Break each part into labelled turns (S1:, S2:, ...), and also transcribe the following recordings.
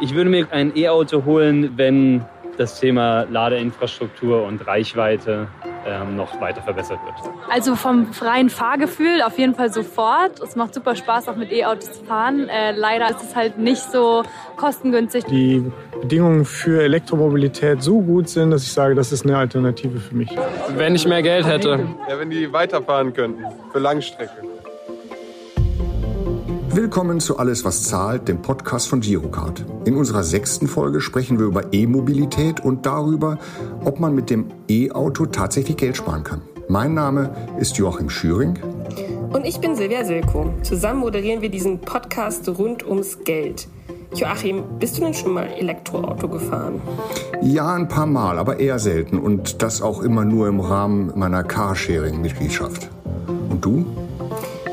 S1: Ich würde mir ein E-Auto holen, wenn das Thema Ladeinfrastruktur und Reichweite ähm, noch weiter verbessert wird.
S2: Also vom freien Fahrgefühl auf jeden Fall sofort. Es macht super Spaß, auch mit E-Autos zu fahren. Äh, leider ist es halt nicht so kostengünstig.
S3: Die Bedingungen für Elektromobilität so gut sind, dass ich sage, das ist eine Alternative für mich.
S4: Wenn ich mehr Geld hätte.
S5: Ja, wenn die weiterfahren könnten für Langstrecke.
S6: Willkommen zu Alles, was zahlt, dem Podcast von Girocard. In unserer sechsten Folge sprechen wir über E-Mobilität und darüber, ob man mit dem E-Auto tatsächlich Geld sparen kann. Mein Name ist Joachim Schüring.
S7: Und ich bin Silvia Silko. Zusammen moderieren wir diesen Podcast rund ums Geld. Joachim, bist du denn schon mal Elektroauto gefahren?
S6: Ja, ein paar Mal, aber eher selten und das auch immer nur im Rahmen meiner Carsharing-Mitgliedschaft. Und du?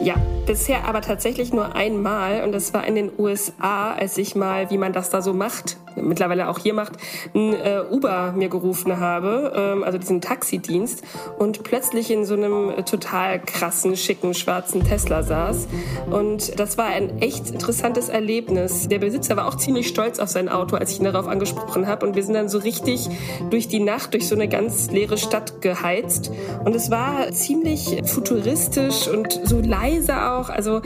S7: Ja, bisher aber tatsächlich nur einmal. Und das war in den USA, als ich mal, wie man das da so macht, mittlerweile auch hier macht, ein äh, Uber mir gerufen habe, ähm, also diesen Taxidienst und plötzlich in so einem total krassen, schicken, schwarzen Tesla saß. Und das war ein echt interessantes Erlebnis. Der Besitzer war auch ziemlich stolz auf sein Auto, als ich ihn darauf angesprochen habe und wir sind dann so richtig durch die Nacht durch so eine ganz leere Stadt geheizt. Und es war ziemlich futuristisch und so leise auch, also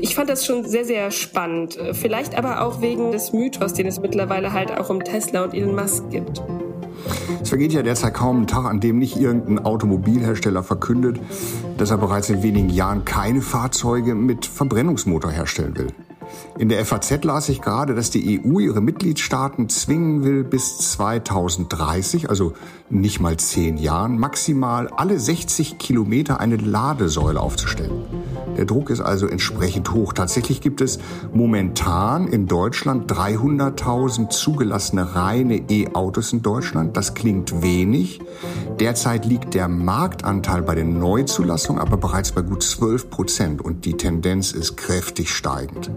S7: ich fand das schon sehr, sehr spannend. Vielleicht aber auch wegen des Mythos, den es mittlerweile halt auch um Tesla und Elon Musk gibt.
S6: Es vergeht ja derzeit kaum ein Tag, an dem nicht irgendein Automobilhersteller verkündet, dass er bereits in wenigen Jahren keine Fahrzeuge mit Verbrennungsmotor herstellen will. In der FAZ las ich gerade, dass die EU ihre Mitgliedstaaten zwingen will, bis 2030, also nicht mal zehn Jahren, maximal alle 60 Kilometer eine Ladesäule aufzustellen. Der Druck ist also entsprechend hoch. Tatsächlich gibt es momentan in Deutschland 300.000 zugelassene reine E-Autos in Deutschland. Das klingt wenig. Derzeit liegt der Marktanteil bei den Neuzulassungen aber bereits bei gut 12 Prozent und die Tendenz ist kräftig steigend.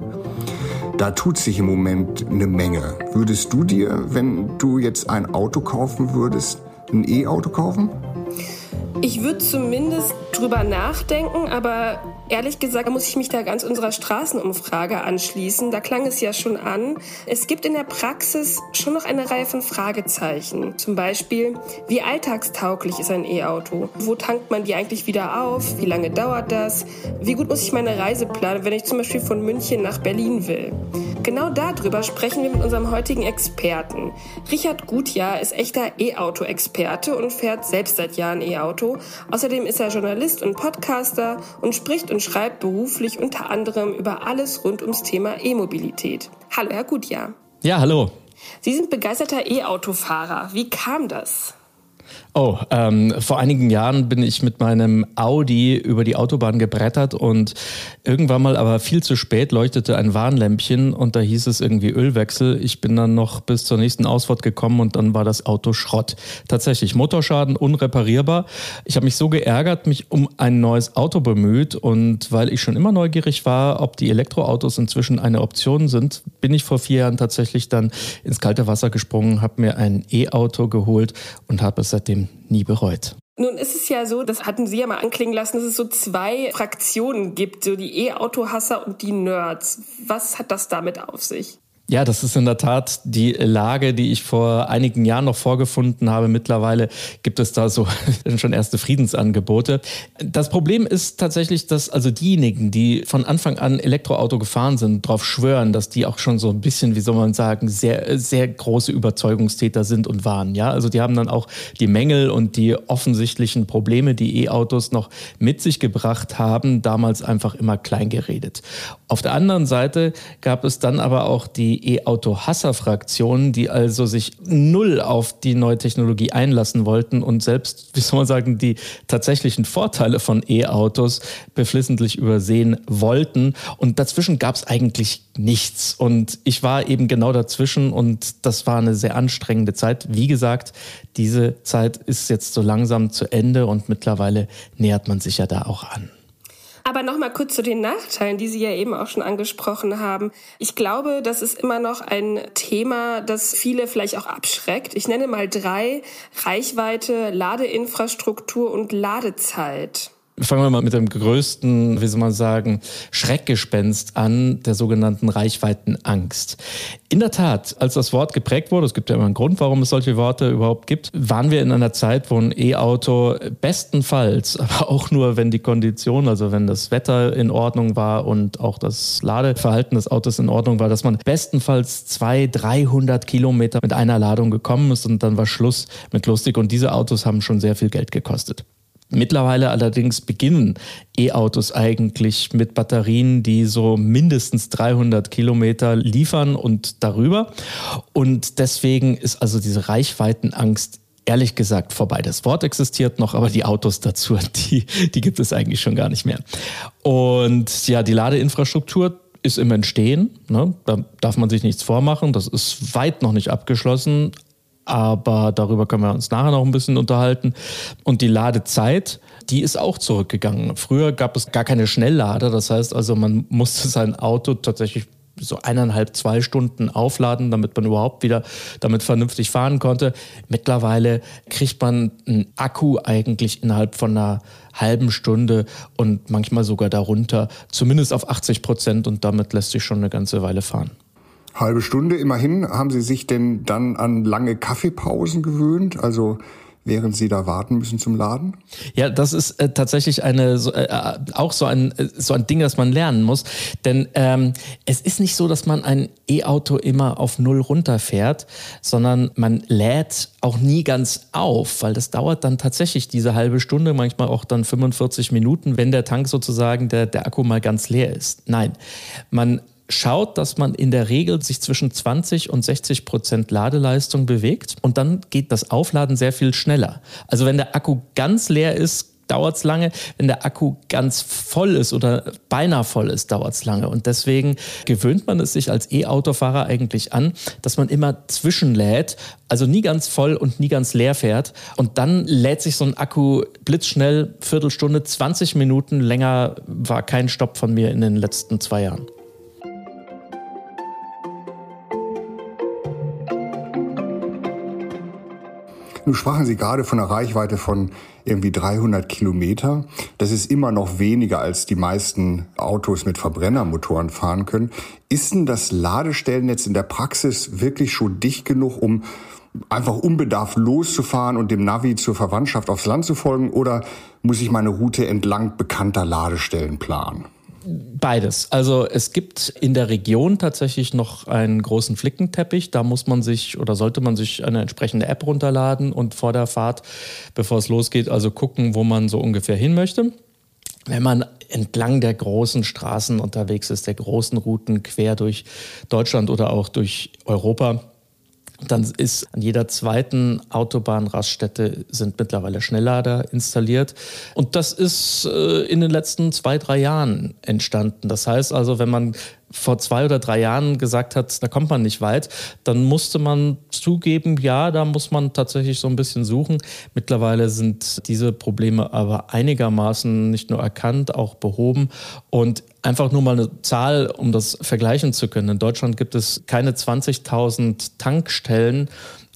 S6: Da tut sich im Moment eine Menge. Würdest du dir, wenn du jetzt ein Auto kaufen würdest, ein E-Auto kaufen?
S7: Ich würde zumindest drüber nachdenken, aber Ehrlich gesagt muss ich mich da ganz unserer Straßenumfrage anschließen. Da klang es ja schon an. Es gibt in der Praxis schon noch eine Reihe von Fragezeichen. Zum Beispiel, wie alltagstauglich ist ein E-Auto? Wo tankt man die eigentlich wieder auf? Wie lange dauert das? Wie gut muss ich meine Reise planen, wenn ich zum Beispiel von München nach Berlin will? Genau darüber sprechen wir mit unserem heutigen Experten. Richard Gutjahr ist echter E-Auto-Experte und fährt selbst seit Jahren E-Auto. Außerdem ist er Journalist und Podcaster und spricht und schreibt beruflich unter anderem über alles rund ums Thema E-Mobilität. Hallo, Herr Gutjahr.
S8: Ja, hallo.
S7: Sie sind begeisterter E-Autofahrer. Wie kam das?
S8: Oh, ähm, vor einigen Jahren bin ich mit meinem Audi über die Autobahn gebrettert und irgendwann mal aber viel zu spät leuchtete ein Warnlämpchen und da hieß es irgendwie Ölwechsel. Ich bin dann noch bis zur nächsten Ausfahrt gekommen und dann war das Auto Schrott. Tatsächlich, Motorschaden unreparierbar. Ich habe mich so geärgert, mich um ein neues Auto bemüht und weil ich schon immer neugierig war, ob die Elektroautos inzwischen eine Option sind, bin ich vor vier Jahren tatsächlich dann ins kalte Wasser gesprungen, habe mir ein E-Auto geholt und habe es seitdem nie bereut.
S7: Nun ist es ja so, das hatten Sie ja mal anklingen lassen, dass es so zwei Fraktionen gibt, so die E-Auto-Hasser und die Nerds. Was hat das damit auf sich?
S8: Ja, das ist in der Tat die Lage, die ich vor einigen Jahren noch vorgefunden habe. Mittlerweile gibt es da so schon erste Friedensangebote. Das Problem ist tatsächlich, dass also diejenigen, die von Anfang an Elektroauto gefahren sind, darauf schwören, dass die auch schon so ein bisschen, wie soll man sagen, sehr, sehr große Überzeugungstäter sind und waren. Ja, also die haben dann auch die Mängel und die offensichtlichen Probleme, die E-Autos noch mit sich gebracht haben, damals einfach immer klein geredet. Auf der anderen Seite gab es dann aber auch die E-Auto-Hasser-Fraktionen, die also sich null auf die neue Technologie einlassen wollten und selbst, wie soll man sagen, die tatsächlichen Vorteile von E-Autos beflissentlich übersehen wollten. Und dazwischen gab es eigentlich nichts. Und ich war eben genau dazwischen und das war eine sehr anstrengende Zeit. Wie gesagt, diese Zeit ist jetzt so langsam zu Ende und mittlerweile nähert man sich ja da auch an.
S7: Aber noch mal kurz zu den Nachteilen, die Sie ja eben auch schon angesprochen haben. Ich glaube, das ist immer noch ein Thema, das viele vielleicht auch abschreckt. Ich nenne mal drei. Reichweite, Ladeinfrastruktur und Ladezeit.
S8: Fangen wir mal mit dem größten, wie soll man sagen, Schreckgespenst an, der sogenannten Reichweitenangst. In der Tat, als das Wort geprägt wurde, es gibt ja immer einen Grund, warum es solche Worte überhaupt gibt, waren wir in einer Zeit, wo ein E-Auto bestenfalls, aber auch nur, wenn die Kondition, also wenn das Wetter in Ordnung war und auch das Ladeverhalten des Autos in Ordnung war, dass man bestenfalls 200, 300 Kilometer mit einer Ladung gekommen ist und dann war Schluss mit lustig. Und diese Autos haben schon sehr viel Geld gekostet. Mittlerweile allerdings beginnen E-Autos eigentlich mit Batterien, die so mindestens 300 Kilometer liefern und darüber. Und deswegen ist also diese Reichweitenangst ehrlich gesagt vorbei. Das Wort existiert noch, aber die Autos dazu, die, die gibt es eigentlich schon gar nicht mehr. Und ja, die Ladeinfrastruktur ist im Entstehen. Ne? Da darf man sich nichts vormachen. Das ist weit noch nicht abgeschlossen aber darüber können wir uns nachher noch ein bisschen unterhalten. Und die Ladezeit, die ist auch zurückgegangen. Früher gab es gar keine Schnelllader, das heißt also, man musste sein Auto tatsächlich so eineinhalb, zwei Stunden aufladen, damit man überhaupt wieder damit vernünftig fahren konnte. Mittlerweile kriegt man einen Akku eigentlich innerhalb von einer halben Stunde und manchmal sogar darunter, zumindest auf 80 Prozent und damit lässt sich schon eine ganze Weile fahren.
S6: Halbe Stunde immerhin. Haben Sie sich denn dann an lange Kaffeepausen gewöhnt? Also während Sie da warten müssen zum Laden?
S8: Ja, das ist äh, tatsächlich eine so, äh, äh auch so ein äh, so ein Ding, das man lernen muss. Denn ähm, es ist nicht so, dass man ein E-Auto immer auf null runterfährt, sondern man lädt auch nie ganz auf, weil das dauert dann tatsächlich diese halbe Stunde, manchmal auch dann 45 Minuten, wenn der Tank sozusagen der der Akku mal ganz leer ist. Nein, man schaut, dass man in der Regel sich zwischen 20 und 60 Prozent Ladeleistung bewegt und dann geht das Aufladen sehr viel schneller. Also wenn der Akku ganz leer ist, dauert es lange. Wenn der Akku ganz voll ist oder beinahe voll ist, dauert es lange. Und deswegen gewöhnt man es sich als E-Autofahrer eigentlich an, dass man immer zwischenlädt, also nie ganz voll und nie ganz leer fährt. Und dann lädt sich so ein Akku blitzschnell, Viertelstunde, 20 Minuten länger war kein Stopp von mir in den letzten zwei Jahren.
S6: Nun sprachen Sie gerade von einer Reichweite von irgendwie 300 Kilometer. Das ist immer noch weniger, als die meisten Autos mit Verbrennermotoren fahren können. Ist denn das Ladestellennetz in der Praxis wirklich schon dicht genug, um einfach unbedarft loszufahren und dem Navi zur Verwandtschaft aufs Land zu folgen? Oder muss ich meine Route entlang bekannter Ladestellen planen?
S8: Beides. Also es gibt in der Region tatsächlich noch einen großen Flickenteppich. Da muss man sich oder sollte man sich eine entsprechende App runterladen und vor der Fahrt, bevor es losgeht, also gucken, wo man so ungefähr hin möchte. Wenn man entlang der großen Straßen unterwegs ist, der großen Routen quer durch Deutschland oder auch durch Europa, dann ist an jeder zweiten Autobahnraststätte sind mittlerweile Schnelllader installiert. Und das ist äh, in den letzten zwei, drei Jahren entstanden. Das heißt also, wenn man vor zwei oder drei Jahren gesagt hat, da kommt man nicht weit, dann musste man zugeben, ja, da muss man tatsächlich so ein bisschen suchen. Mittlerweile sind diese Probleme aber einigermaßen nicht nur erkannt, auch behoben. Und einfach nur mal eine Zahl, um das vergleichen zu können. In Deutschland gibt es keine 20.000 Tankstellen,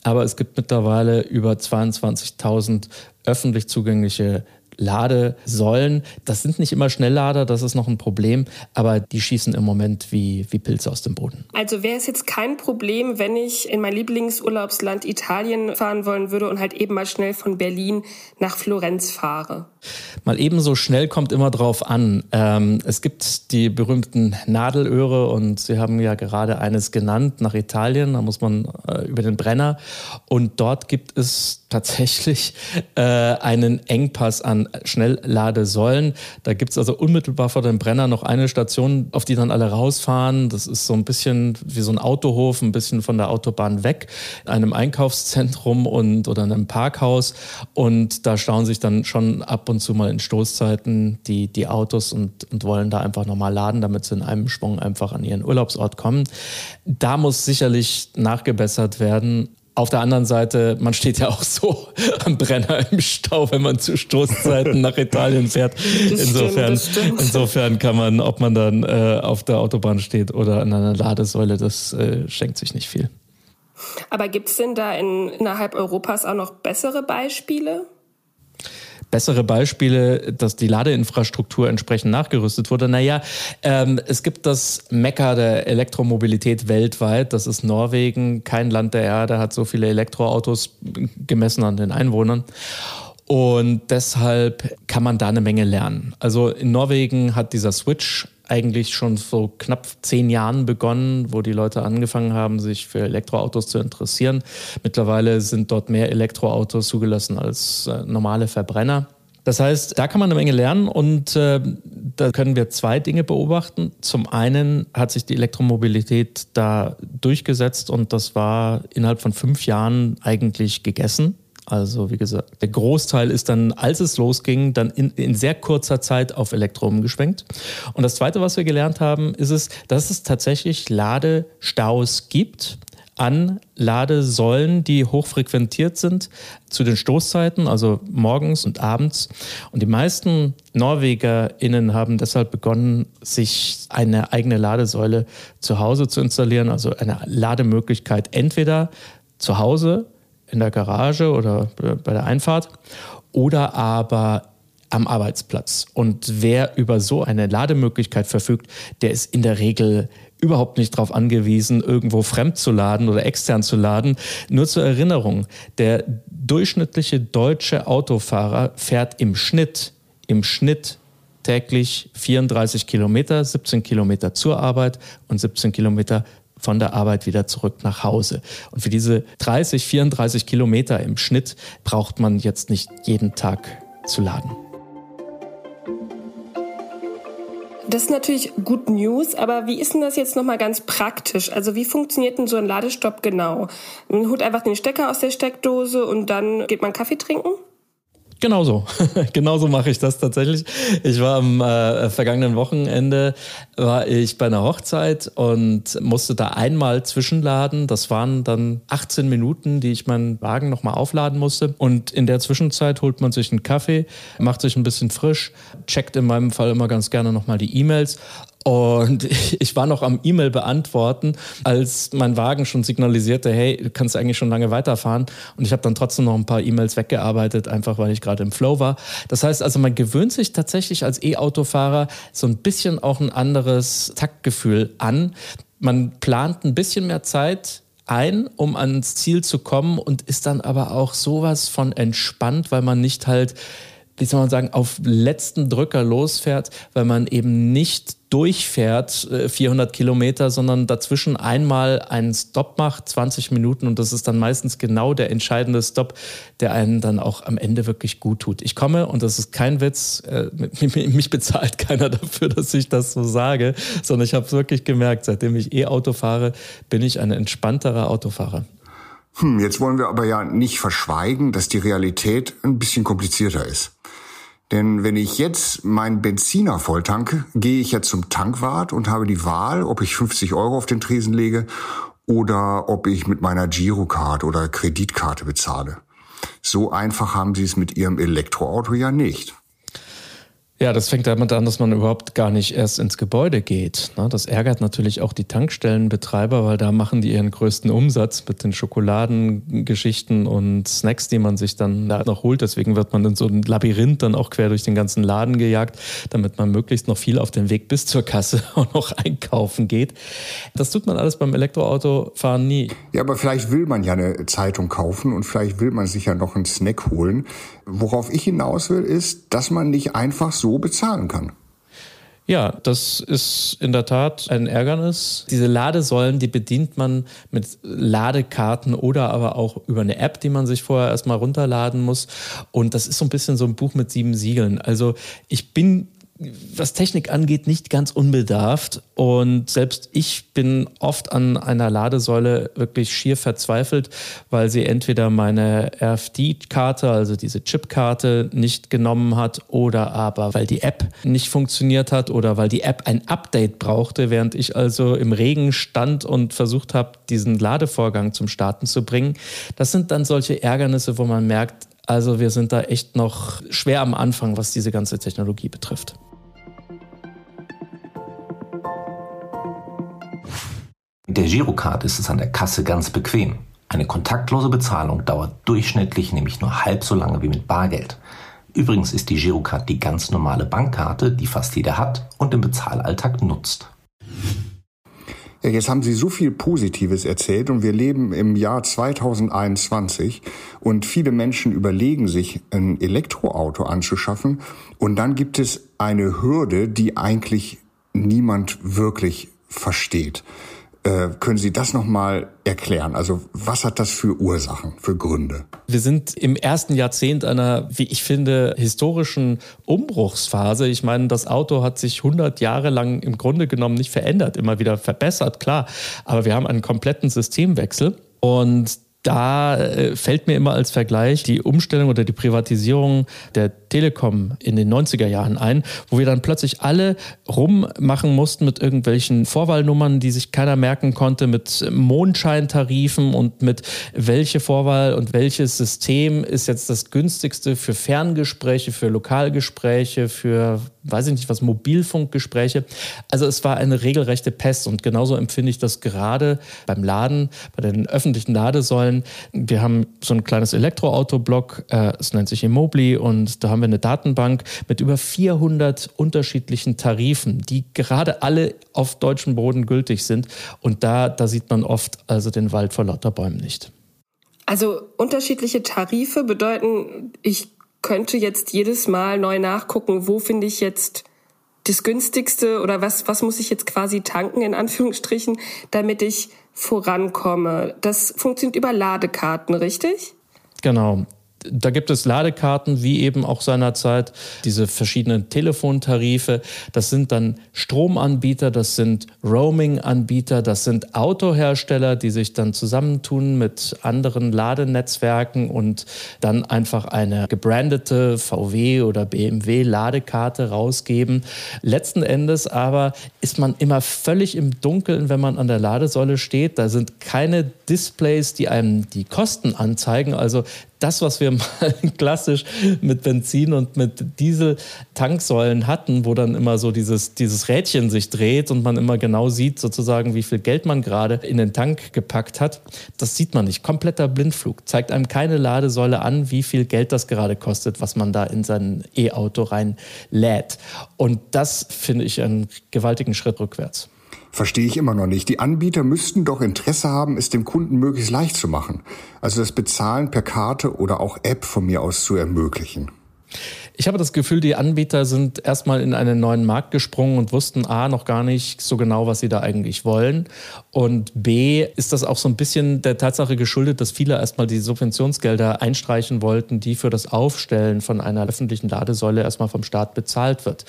S8: aber es gibt mittlerweile über 22.000 öffentlich zugängliche Ladesäulen. Das sind nicht immer Schnelllader, das ist noch ein Problem, aber die schießen im Moment wie, wie Pilze aus dem Boden.
S7: Also wäre es jetzt kein Problem, wenn ich in mein Lieblingsurlaubsland Italien fahren wollen würde und halt eben mal schnell von Berlin nach Florenz fahre?
S8: Mal ebenso schnell kommt immer drauf an. Ähm, es gibt die berühmten Nadelöhre und Sie haben ja gerade eines genannt nach Italien. Da muss man äh, über den Brenner und dort gibt es tatsächlich äh, einen Engpass an Schnellladesäulen. Da gibt es also unmittelbar vor dem Brenner noch eine Station, auf die dann alle rausfahren. Das ist so ein bisschen wie so ein Autohof, ein bisschen von der Autobahn weg, einem Einkaufszentrum und oder einem Parkhaus. Und da stauen sich dann schon ab und zu mal in Stoßzeiten die, die Autos und, und wollen da einfach nochmal laden, damit sie in einem Schwung einfach an ihren Urlaubsort kommen. Da muss sicherlich nachgebessert werden. Auf der anderen Seite, man steht ja auch so am Brenner im Stau, wenn man zu Stoßzeiten nach Italien fährt. Insofern, insofern kann man, ob man dann äh, auf der Autobahn steht oder an einer Ladesäule, das äh, schenkt sich nicht viel.
S7: Aber gibt es denn da in, innerhalb Europas auch noch bessere Beispiele?
S8: Bessere Beispiele, dass die Ladeinfrastruktur entsprechend nachgerüstet wurde. Naja, ähm, es gibt das Mekka der Elektromobilität weltweit. Das ist Norwegen. Kein Land der Erde hat so viele Elektroautos gemessen an den Einwohnern. Und deshalb kann man da eine Menge lernen. Also in Norwegen hat dieser Switch eigentlich schon vor knapp zehn Jahren begonnen, wo die Leute angefangen haben, sich für Elektroautos zu interessieren. Mittlerweile sind dort mehr Elektroautos zugelassen als äh, normale Verbrenner. Das heißt, da kann man eine Menge lernen und äh, da können wir zwei Dinge beobachten. Zum einen hat sich die Elektromobilität da durchgesetzt und das war innerhalb von fünf Jahren eigentlich gegessen. Also wie gesagt, der Großteil ist dann, als es losging, dann in, in, sehr kurzer Zeit auf Elektro umgeschwenkt. Und das Zweite, was wir gelernt haben, ist es, dass es tatsächlich Ladestaus gibt an Ladesäulen, die hochfrequentiert sind zu den Stoßzeiten, also morgens und abends. Und die meisten NorwegerInnen haben deshalb begonnen, sich eine eigene Ladesäule zu Hause zu installieren, also eine Lademöglichkeit entweder zu Hause in der Garage oder bei der Einfahrt oder aber am Arbeitsplatz. Und wer über so eine Lademöglichkeit verfügt, der ist in der Regel überhaupt nicht darauf angewiesen, irgendwo fremd zu laden oder extern zu laden. Nur zur Erinnerung, der durchschnittliche deutsche Autofahrer fährt im Schnitt, im Schnitt täglich 34 Kilometer, 17 Kilometer zur Arbeit und 17 Kilometer von der Arbeit wieder zurück nach Hause. Und für diese 30, 34 Kilometer im Schnitt braucht man jetzt nicht jeden Tag zu laden.
S7: Das ist natürlich Good News, aber wie ist denn das jetzt nochmal ganz praktisch? Also wie funktioniert denn so ein Ladestopp genau? Man holt einfach den Stecker aus der Steckdose und dann geht man Kaffee trinken?
S8: Genauso. Mache ich das tatsächlich. Ich war am äh, vergangenen Wochenende war ich bei einer Hochzeit und musste da einmal zwischenladen. Das waren dann 18 Minuten, die ich meinen Wagen nochmal aufladen musste. Und in der Zwischenzeit holt man sich einen Kaffee, macht sich ein bisschen frisch, checkt in meinem Fall immer ganz gerne nochmal die E-Mails und ich war noch am E-Mail beantworten, als mein Wagen schon signalisierte, hey, du kannst eigentlich schon lange weiterfahren. Und ich habe dann trotzdem noch ein paar E-Mails weggearbeitet, einfach weil ich gerade im Flow war. Das heißt also, man gewöhnt sich tatsächlich als E-Autofahrer so ein bisschen auch ein anderes Taktgefühl an. Man plant ein bisschen mehr Zeit ein, um ans Ziel zu kommen und ist dann aber auch sowas von entspannt, weil man nicht halt wie soll man sagen, auf letzten Drücker losfährt, weil man eben nicht durchfährt, 400 äh, Kilometer, sondern dazwischen einmal einen Stop macht, 20 Minuten und das ist dann meistens genau der entscheidende Stop, der einen dann auch am Ende wirklich gut tut. Ich komme und das ist kein Witz, äh, mich bezahlt keiner dafür, dass ich das so sage, sondern ich habe es wirklich gemerkt, seitdem ich E-Auto fahre, bin ich ein entspannterer Autofahrer.
S6: Hm, jetzt wollen wir aber ja nicht verschweigen, dass die Realität ein bisschen komplizierter ist. Denn wenn ich jetzt meinen Benziner volltanke, gehe ich ja zum Tankwart und habe die Wahl, ob ich 50 Euro auf den Tresen lege oder ob ich mit meiner Girocard oder Kreditkarte bezahle. So einfach haben sie es mit ihrem Elektroauto ja nicht.
S8: Ja, das fängt damit an, dass man überhaupt gar nicht erst ins Gebäude geht. Ne? Das ärgert natürlich auch die Tankstellenbetreiber, weil da machen die ihren größten Umsatz mit den Schokoladengeschichten und Snacks, die man sich dann da noch holt. Deswegen wird man in so ein Labyrinth dann auch quer durch den ganzen Laden gejagt, damit man möglichst noch viel auf den Weg bis zur Kasse auch noch einkaufen geht. Das tut man alles beim Elektroautofahren nie.
S6: Ja, aber vielleicht will man ja eine Zeitung kaufen und vielleicht will man sich ja noch einen Snack holen. Worauf ich hinaus will, ist, dass man nicht einfach so bezahlen kann.
S8: Ja, das ist in der Tat ein Ärgernis. Diese Ladesäulen, die bedient man mit Ladekarten oder aber auch über eine App, die man sich vorher erstmal runterladen muss. Und das ist so ein bisschen so ein Buch mit sieben Siegeln. Also ich bin was Technik angeht, nicht ganz unbedarft. Und selbst ich bin oft an einer Ladesäule wirklich schier verzweifelt, weil sie entweder meine RFD-Karte, also diese Chipkarte, nicht genommen hat oder aber weil die App nicht funktioniert hat oder weil die App ein Update brauchte, während ich also im Regen stand und versucht habe, diesen Ladevorgang zum Starten zu bringen. Das sind dann solche Ärgernisse, wo man merkt, also wir sind da echt noch schwer am Anfang, was diese ganze Technologie betrifft.
S4: Mit der Girocard ist es an der Kasse ganz bequem. Eine kontaktlose Bezahlung dauert durchschnittlich nämlich nur halb so lange wie mit Bargeld. Übrigens ist die Girocard die ganz normale Bankkarte, die fast jeder hat und im Bezahlalltag nutzt.
S6: Jetzt haben Sie so viel Positives erzählt und wir leben im Jahr 2021 und viele Menschen überlegen sich, ein Elektroauto anzuschaffen und dann gibt es eine Hürde, die eigentlich niemand wirklich versteht. Äh, können Sie das nochmal erklären? Also was hat das für Ursachen, für Gründe?
S8: Wir sind im ersten Jahrzehnt einer, wie ich finde, historischen Umbruchsphase. Ich meine, das Auto hat sich 100 Jahre lang im Grunde genommen nicht verändert, immer wieder verbessert, klar. Aber wir haben einen kompletten Systemwechsel. Und da äh, fällt mir immer als Vergleich die Umstellung oder die Privatisierung der Telekom in den 90er Jahren ein, wo wir dann plötzlich alle rummachen mussten mit irgendwelchen Vorwahlnummern, die sich keiner merken konnte, mit Mondscheintarifen und mit welche Vorwahl und welches System ist jetzt das günstigste für Ferngespräche, für Lokalgespräche, für weiß ich nicht was, Mobilfunkgespräche. Also es war eine regelrechte Pest und genauso empfinde ich das gerade beim Laden, bei den öffentlichen Ladesäulen. Wir haben so ein kleines Elektroautoblock, äh, es nennt sich Immobli und da haben wir eine Datenbank mit über 400 unterschiedlichen Tarifen, die gerade alle auf deutschem Boden gültig sind und da, da sieht man oft also den Wald vor lauter Bäumen nicht.
S7: Also unterschiedliche Tarife bedeuten, ich könnte jetzt jedes Mal neu nachgucken, wo finde ich jetzt das günstigste oder was, was muss ich jetzt quasi tanken, in Anführungsstrichen, damit ich vorankomme. Das funktioniert über Ladekarten, richtig?
S8: Genau da gibt es Ladekarten, wie eben auch seinerzeit diese verschiedenen Telefontarife. Das sind dann Stromanbieter, das sind Roaming-Anbieter, das sind Autohersteller, die sich dann zusammentun mit anderen Ladenetzwerken und dann einfach eine gebrandete VW oder BMW Ladekarte rausgeben. Letzten Endes aber ist man immer völlig im Dunkeln, wenn man an der Ladesäule steht. Da sind keine Displays, die einem die Kosten anzeigen. Also das, was wir mal klassisch mit Benzin und mit Diesel-Tanksäulen hatten, wo dann immer so dieses, dieses Rädchen sich dreht und man immer genau sieht, sozusagen, wie viel Geld man gerade in den Tank gepackt hat, das sieht man nicht. Kompletter Blindflug. Zeigt einem keine Ladesäule an, wie viel Geld das gerade kostet, was man da in sein E-Auto reinlädt. Und das finde ich einen gewaltigen Schritt rückwärts.
S6: Verstehe ich immer noch nicht. Die Anbieter müssten doch Interesse haben, es dem Kunden möglichst leicht zu machen. Also das Bezahlen per Karte oder auch App von mir aus zu ermöglichen.
S8: Ich habe das Gefühl, die Anbieter sind erstmal in einen neuen Markt gesprungen und wussten A noch gar nicht so genau, was sie da eigentlich wollen. Und B ist das auch so ein bisschen der Tatsache geschuldet, dass viele erstmal die Subventionsgelder einstreichen wollten, die für das Aufstellen von einer öffentlichen Ladesäule erstmal vom Staat bezahlt wird.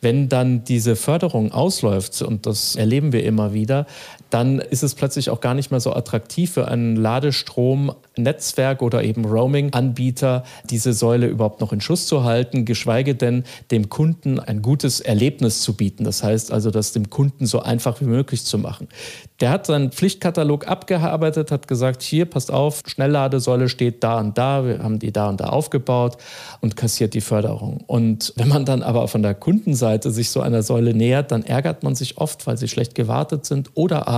S8: Wenn dann diese Förderung ausläuft, und das erleben wir immer wieder, dann ist es plötzlich auch gar nicht mehr so attraktiv für einen Ladestromnetzwerk oder eben Roaming-Anbieter, diese Säule überhaupt noch in Schuss zu halten, geschweige denn dem Kunden ein gutes Erlebnis zu bieten. Das heißt also, das dem Kunden so einfach wie möglich zu machen. Der hat seinen Pflichtkatalog abgearbeitet, hat gesagt, hier, passt auf, Schnellladesäule steht da und da, wir haben die da und da aufgebaut und kassiert die Förderung. Und wenn man dann aber von der Kundenseite sich so einer Säule nähert, dann ärgert man sich oft, weil sie schlecht gewartet sind oder aber,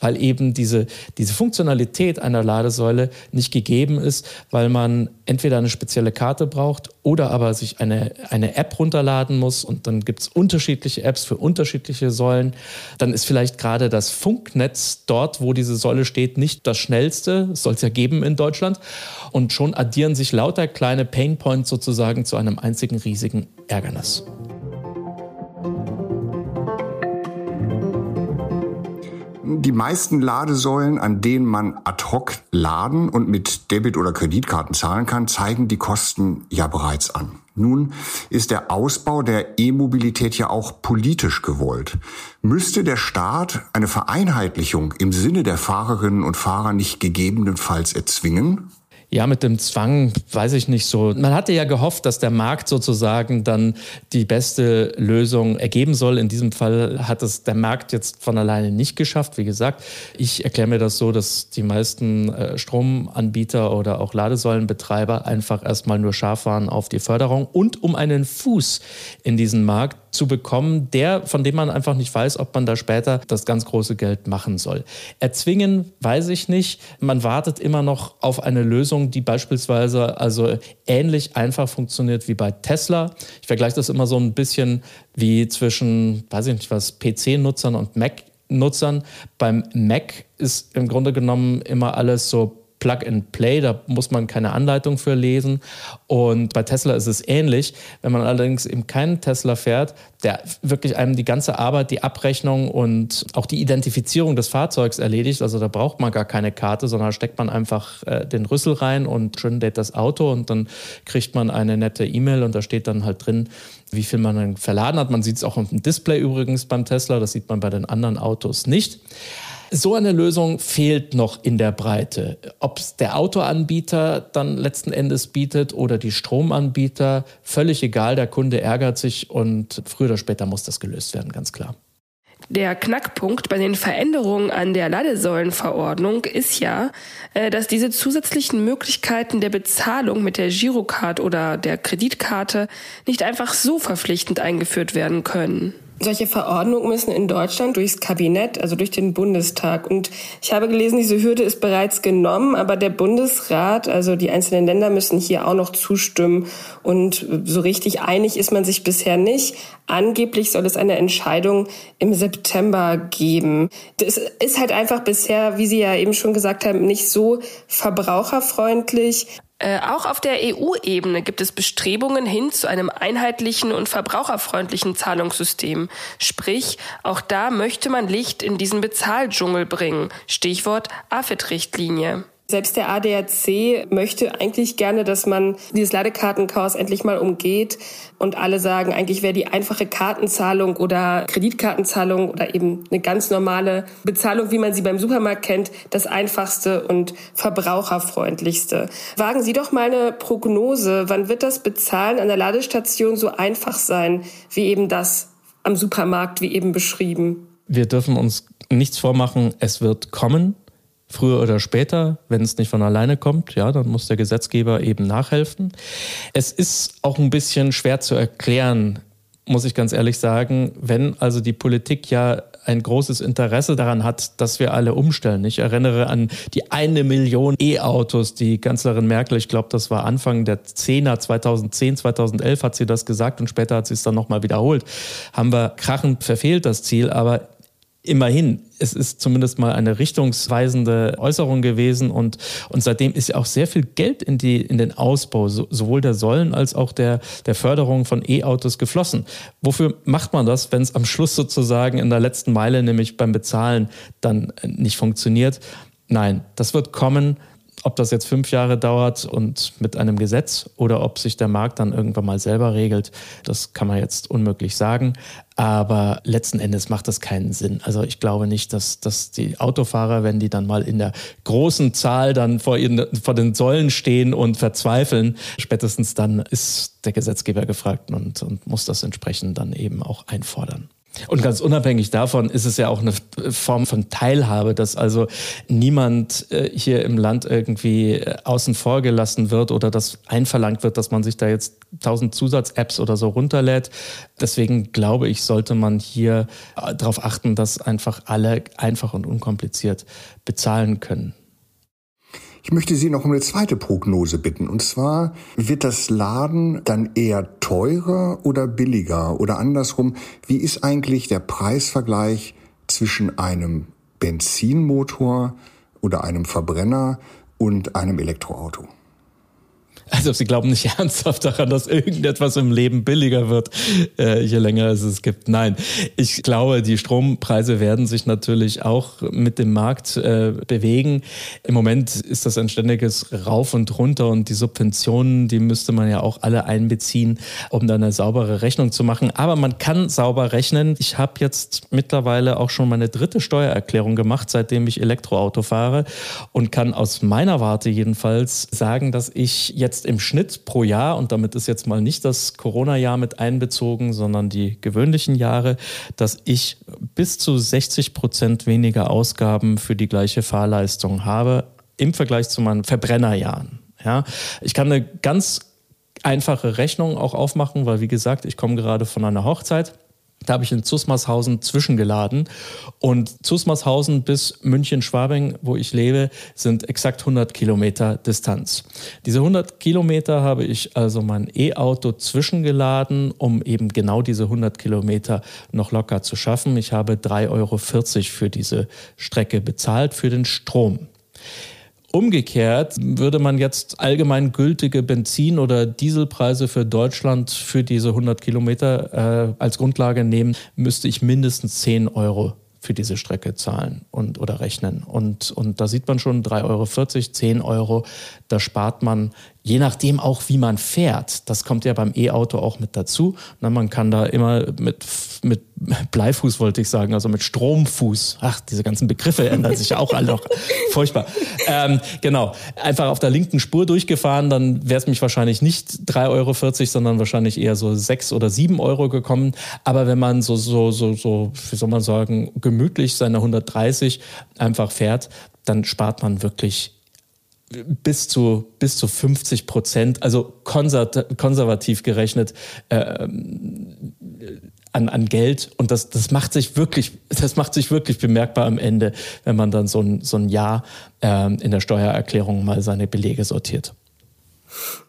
S8: weil eben diese, diese Funktionalität einer Ladesäule nicht gegeben ist, weil man entweder eine spezielle Karte braucht oder aber sich eine, eine App runterladen muss und dann gibt es unterschiedliche Apps für unterschiedliche Säulen. Dann ist vielleicht gerade das Funknetz dort, wo diese Säule steht, nicht das schnellste. Es soll es ja geben in Deutschland. Und schon addieren sich lauter kleine Painpoints sozusagen zu einem einzigen riesigen Ärgernis.
S6: Die meisten Ladesäulen, an denen man ad hoc laden und mit Debit- oder Kreditkarten zahlen kann, zeigen die Kosten ja bereits an. Nun ist der Ausbau der E-Mobilität ja auch politisch gewollt. Müsste der Staat eine Vereinheitlichung im Sinne der Fahrerinnen und Fahrer nicht gegebenenfalls erzwingen?
S8: Ja, mit dem Zwang weiß ich nicht so. Man hatte ja gehofft, dass der Markt sozusagen dann die beste Lösung ergeben soll. In diesem Fall hat es der Markt jetzt von alleine nicht geschafft. Wie gesagt, ich erkläre mir das so, dass die meisten äh, Stromanbieter oder auch Ladesäulenbetreiber einfach erstmal nur scharf waren auf die Förderung und um einen Fuß in diesen Markt zu bekommen, der, von dem man einfach nicht weiß, ob man da später das ganz große Geld machen soll. Erzwingen, weiß ich nicht. Man wartet immer noch auf eine Lösung, die beispielsweise also ähnlich einfach funktioniert wie bei Tesla. Ich vergleiche das immer so ein bisschen wie zwischen, weiß ich nicht was, PC-Nutzern und Mac-Nutzern. Beim Mac ist im Grunde genommen immer alles so Plug and Play, da muss man keine Anleitung für lesen. Und bei Tesla ist es ähnlich. Wenn man allerdings eben keinen Tesla fährt, der wirklich einem die ganze Arbeit, die Abrechnung und auch die Identifizierung des Fahrzeugs erledigt, also da braucht man gar keine Karte, sondern steckt man einfach äh, den Rüssel rein und schön das Auto und dann kriegt man eine nette E-Mail und da steht dann halt drin, wie viel man dann verladen hat. Man sieht es auch auf dem Display übrigens beim Tesla, das sieht man bei den anderen Autos nicht. So eine Lösung fehlt noch in der Breite. Ob es der Autoanbieter dann letzten Endes bietet oder die Stromanbieter, völlig egal, der Kunde ärgert sich und früher oder später muss das gelöst werden, ganz klar.
S7: Der Knackpunkt bei den Veränderungen an der Ladesäulenverordnung ist ja, äh, dass diese zusätzlichen Möglichkeiten der Bezahlung mit der Girocard oder der Kreditkarte nicht einfach so verpflichtend eingeführt werden können. Solche Verordnungen müssen in Deutschland durchs Kabinett, also durch den Bundestag. Und ich habe gelesen, diese Hürde ist bereits genommen, aber der Bundesrat, also die einzelnen Länder müssen hier auch noch zustimmen. Und so richtig einig ist man sich bisher nicht. Angeblich soll es eine Entscheidung im September geben. Das ist halt einfach bisher, wie Sie ja eben schon gesagt haben, nicht so verbraucherfreundlich. Äh, auch auf der EU-Ebene gibt es Bestrebungen hin zu einem einheitlichen und verbraucherfreundlichen Zahlungssystem. Sprich, auch da möchte man Licht in diesen Bezahldschungel bringen. Stichwort AFIT-Richtlinie. Selbst der ADAC möchte eigentlich gerne, dass man dieses Ladekartenchaos endlich mal umgeht und alle sagen, eigentlich wäre die einfache Kartenzahlung oder Kreditkartenzahlung oder eben eine ganz normale Bezahlung, wie man sie beim Supermarkt kennt, das einfachste und verbraucherfreundlichste. Wagen Sie doch mal eine Prognose. Wann wird das Bezahlen an der Ladestation so einfach sein, wie eben das am Supermarkt, wie eben beschrieben?
S8: Wir dürfen uns nichts vormachen. Es wird kommen früher oder später, wenn es nicht von alleine kommt, ja, dann muss der Gesetzgeber eben nachhelfen. Es ist auch ein bisschen schwer zu erklären, muss ich ganz ehrlich sagen, wenn also die Politik ja ein großes Interesse daran hat, dass wir alle umstellen. Ich erinnere an die eine Million E-Autos, die Kanzlerin Merkel, ich glaube, das war Anfang der 10er, 2010, 2011 hat sie das gesagt und später hat sie es dann nochmal wiederholt. Haben wir krachend verfehlt, das Ziel, aber immerhin, es ist zumindest mal eine richtungsweisende Äußerung gewesen und, und seitdem ist ja auch sehr viel Geld in, die, in den Ausbau so, sowohl der Säulen als auch der, der Förderung von E-Autos geflossen. Wofür macht man das, wenn es am Schluss sozusagen in der letzten Meile, nämlich beim Bezahlen, dann nicht funktioniert? Nein, das wird kommen. Ob das jetzt fünf Jahre dauert und mit einem Gesetz oder ob sich der Markt dann irgendwann mal selber regelt, das kann man jetzt unmöglich sagen. Aber letzten Endes macht das keinen Sinn. Also ich glaube nicht, dass, dass die Autofahrer, wenn die dann mal in der großen Zahl dann vor, ihren, vor den Säulen stehen und verzweifeln, spätestens dann ist der Gesetzgeber gefragt und, und muss das entsprechend dann eben auch einfordern. Und ganz unabhängig davon ist es ja auch eine Form von Teilhabe, dass also niemand äh, hier im Land irgendwie äh, außen vor gelassen wird oder dass einverlangt wird, dass man sich da jetzt tausend Zusatz-Apps oder so runterlädt. Deswegen glaube ich, sollte man hier äh, darauf achten, dass einfach alle einfach und unkompliziert bezahlen können.
S6: Ich möchte Sie noch um eine zweite Prognose bitten. Und zwar, wird das Laden dann eher teurer oder billiger? Oder andersrum, wie ist eigentlich der Preisvergleich zwischen einem Benzinmotor oder einem Verbrenner und einem Elektroauto?
S8: Also Sie glauben nicht ernsthaft daran, dass irgendetwas im Leben billiger wird, äh, je länger es es gibt. Nein, ich glaube, die Strompreise werden sich natürlich auch mit dem Markt äh, bewegen. Im Moment ist das ein ständiges Rauf und Runter und die Subventionen, die müsste man ja auch alle einbeziehen, um dann eine saubere Rechnung zu machen. Aber man kann sauber rechnen. Ich habe jetzt mittlerweile auch schon meine dritte Steuererklärung gemacht, seitdem ich Elektroauto fahre und kann aus meiner Warte jedenfalls sagen, dass ich jetzt jetzt im Schnitt pro Jahr, und damit ist jetzt mal nicht das Corona-Jahr mit einbezogen, sondern die gewöhnlichen Jahre, dass ich bis zu 60 Prozent weniger Ausgaben für die gleiche Fahrleistung habe im Vergleich zu meinen Verbrennerjahren. Ja, ich kann eine ganz einfache Rechnung auch aufmachen, weil wie gesagt, ich komme gerade von einer Hochzeit Da habe ich in Zusmarshausen zwischengeladen. Und Zusmarshausen bis München-Schwabing, wo ich lebe, sind exakt 100 Kilometer Distanz. Diese 100 Kilometer habe ich also mein E-Auto zwischengeladen, um eben genau diese 100 Kilometer noch locker zu schaffen. Ich habe 3,40 Euro für diese Strecke bezahlt, für den Strom. Umgekehrt würde man jetzt allgemein gültige Benzin- oder Dieselpreise für Deutschland für diese 100 Kilometer äh, als Grundlage nehmen, müsste ich mindestens 10 Euro für diese Strecke zahlen und oder rechnen. Und, und da sieht man schon 3,40 Euro, 10 Euro, da spart man je nachdem auch, wie man fährt. Das kommt ja beim E-Auto auch mit dazu. Na, man kann da immer mit, mit Bleifuß, wollte ich sagen, also mit Stromfuß. Ach, diese ganzen Begriffe ändern sich ja auch alle noch. Furchtbar. Ähm, genau. Einfach auf der linken Spur durchgefahren, dann wäre es mich wahrscheinlich nicht 3,40 Euro, sondern wahrscheinlich eher so 6 oder 7 Euro gekommen. Aber wenn man so, so, so, so, wie soll man sagen, gemütlich seine 130 einfach fährt, dann spart man wirklich bis zu, bis zu 50 Prozent, also konservativ gerechnet, äh, an, an Geld. Und das, das macht sich wirklich, das macht sich wirklich bemerkbar am Ende, wenn man dann so ein, so ein Jahr äh, in der Steuererklärung mal seine Belege sortiert.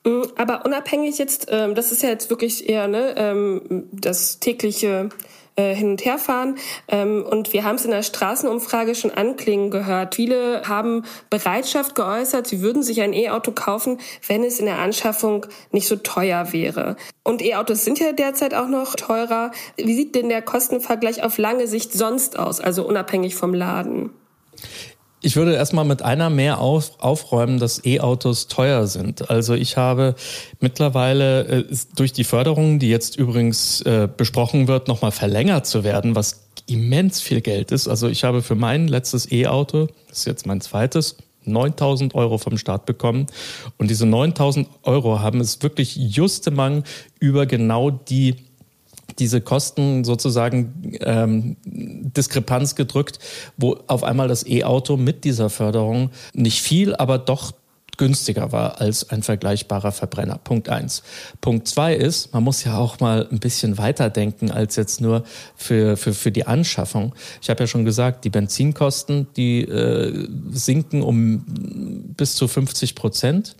S7: Mm, aber unabhängig jetzt, ähm, das ist ja jetzt wirklich eher ne, ähm, das tägliche äh, hin und her fahren. Ähm, und wir haben es in der Straßenumfrage schon anklingen gehört. Viele haben Bereitschaft geäußert, sie würden sich ein E-Auto kaufen, wenn es in der Anschaffung nicht so teuer wäre. Und E-Autos sind ja derzeit auch noch teurer. Wie sieht denn der Kostenvergleich auf lange Sicht sonst aus, also unabhängig vom Laden?
S8: Ich würde erstmal mit einer mehr auf, aufräumen, dass E-Autos teuer sind. Also ich habe mittlerweile äh, durch die Förderung, die jetzt übrigens äh, besprochen wird, nochmal verlängert zu werden, was immens viel Geld ist. Also ich habe für mein letztes E-Auto, das ist jetzt mein zweites, 9000 Euro vom Staat bekommen. Und diese 9000 Euro haben es wirklich justemang über genau die diese Kosten sozusagen ähm, Diskrepanz gedrückt, wo auf einmal das E-Auto mit dieser Förderung nicht viel, aber doch günstiger war als ein vergleichbarer Verbrenner. Punkt eins. Punkt zwei ist, man muss ja auch mal ein bisschen weiterdenken als jetzt nur für, für, für die Anschaffung. Ich habe ja schon gesagt, die Benzinkosten, die äh, sinken um bis zu 50 Prozent.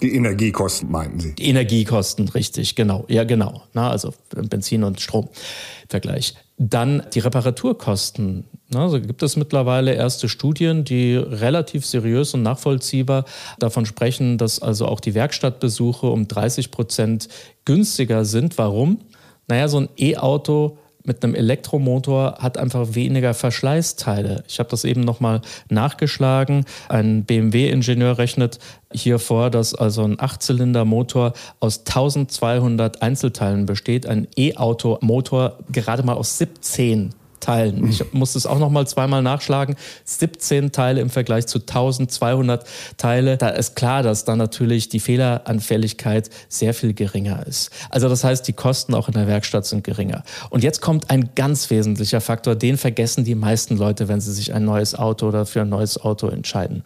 S6: Die Energiekosten meinten Sie?
S8: Die Energiekosten, richtig, genau. Ja, genau. Na, also Benzin und Stromvergleich. Dann die Reparaturkosten. Also gibt es mittlerweile erste Studien, die relativ seriös und nachvollziehbar davon sprechen, dass also auch die Werkstattbesuche um 30 Prozent günstiger sind. Warum? Naja, so ein E-Auto mit einem Elektromotor hat einfach weniger Verschleißteile. Ich habe das eben nochmal nachgeschlagen. Ein BMW-Ingenieur rechnet hier vor, dass also ein Achtzylinder-Motor aus 1200 Einzelteilen besteht, ein E-Auto-Motor gerade mal aus 17 Teilen. Ich muss es auch noch mal zweimal nachschlagen. 17 Teile im Vergleich zu 1200 Teile. Da ist klar, dass da natürlich die Fehleranfälligkeit sehr viel geringer ist. Also das heißt, die Kosten auch in der Werkstatt sind geringer. Und jetzt kommt ein ganz wesentlicher Faktor, den vergessen die meisten Leute, wenn sie sich ein neues Auto oder für ein neues Auto entscheiden.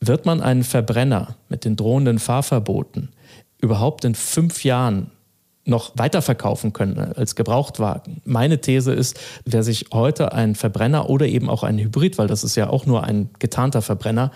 S8: Wird man einen Verbrenner mit den drohenden Fahrverboten überhaupt in fünf Jahren noch weiterverkaufen können als Gebrauchtwagen. Meine These ist, wer sich heute einen Verbrenner oder eben auch einen Hybrid, weil das ist ja auch nur ein getarnter Verbrenner,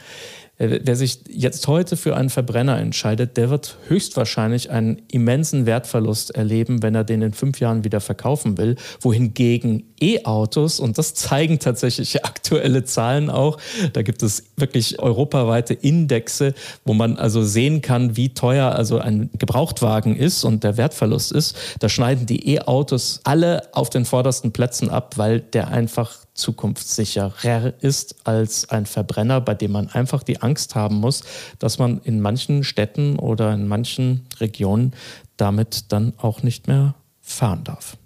S8: wer sich jetzt heute für einen Verbrenner entscheidet, der wird höchstwahrscheinlich einen immensen Wertverlust erleben, wenn er den in fünf Jahren wieder verkaufen will. Wohingegen E-Autos, und das zeigen tatsächlich aktuelle Zahlen auch, da gibt es wirklich europaweite Indexe, wo man also sehen kann, wie teuer also ein Gebrauchtwagen ist und der Wertverlust ist. Da schneiden die E-Autos alle auf den vordersten Plätzen ab, weil der einfach zukunftssicherer ist als ein Verbrenner, bei dem man einfach die Angst haben muss, dass man in manchen Städten oder in manchen Regionen damit dann auch nicht mehr fahren darf.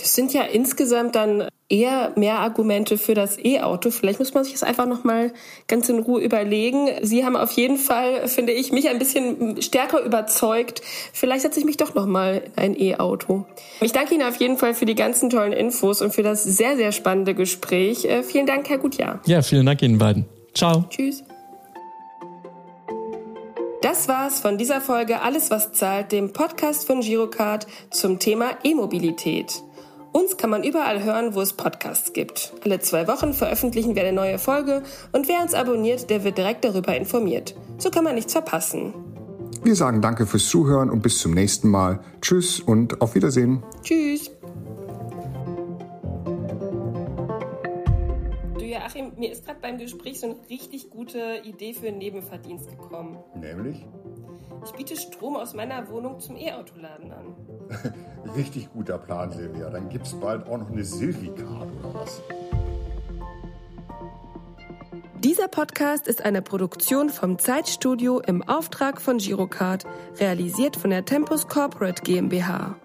S7: Das sind ja insgesamt dann eher mehr Argumente für das E-Auto. Vielleicht muss man sich das einfach noch mal ganz in Ruhe überlegen. Sie haben auf jeden Fall, finde ich, mich ein bisschen stärker überzeugt. Vielleicht setze ich mich doch noch mal in ein E-Auto. Ich danke Ihnen auf jeden Fall für die ganzen tollen Infos und für das sehr, sehr spannende Gespräch. Äh, vielen Dank, Herr Gutjahr.
S8: Ja, vielen Dank Ihnen beiden. Ciao.
S7: Tschüss. Das war's von dieser Folge Alles, was zahlt, dem Podcast von Girocard zum Thema E-Mobilität. Uns kann man überall hören, wo es Podcasts gibt. Alle zwei Wochen veröffentlichen wir eine neue Folge und wer uns abonniert, der wird direkt darüber informiert. So kann man nichts verpassen.
S6: Wir sagen danke fürs Zuhören und bis zum nächsten Mal. Tschüss und auf Wiedersehen.
S7: Tschüss. Du Joachim, mir ist gerade beim Gespräch so eine richtig gute Idee für einen Nebenverdienst gekommen.
S6: Nämlich?
S7: Ich biete Strom aus meiner Wohnung zum E-Autoladen an.
S6: Richtig guter Plan, Silvia. Dann gibt's bald auch noch eine Silvi-Card oder was?
S7: Dieser Podcast ist eine Produktion vom Zeitstudio im Auftrag von Girocard, realisiert von der Tempus Corporate GmbH.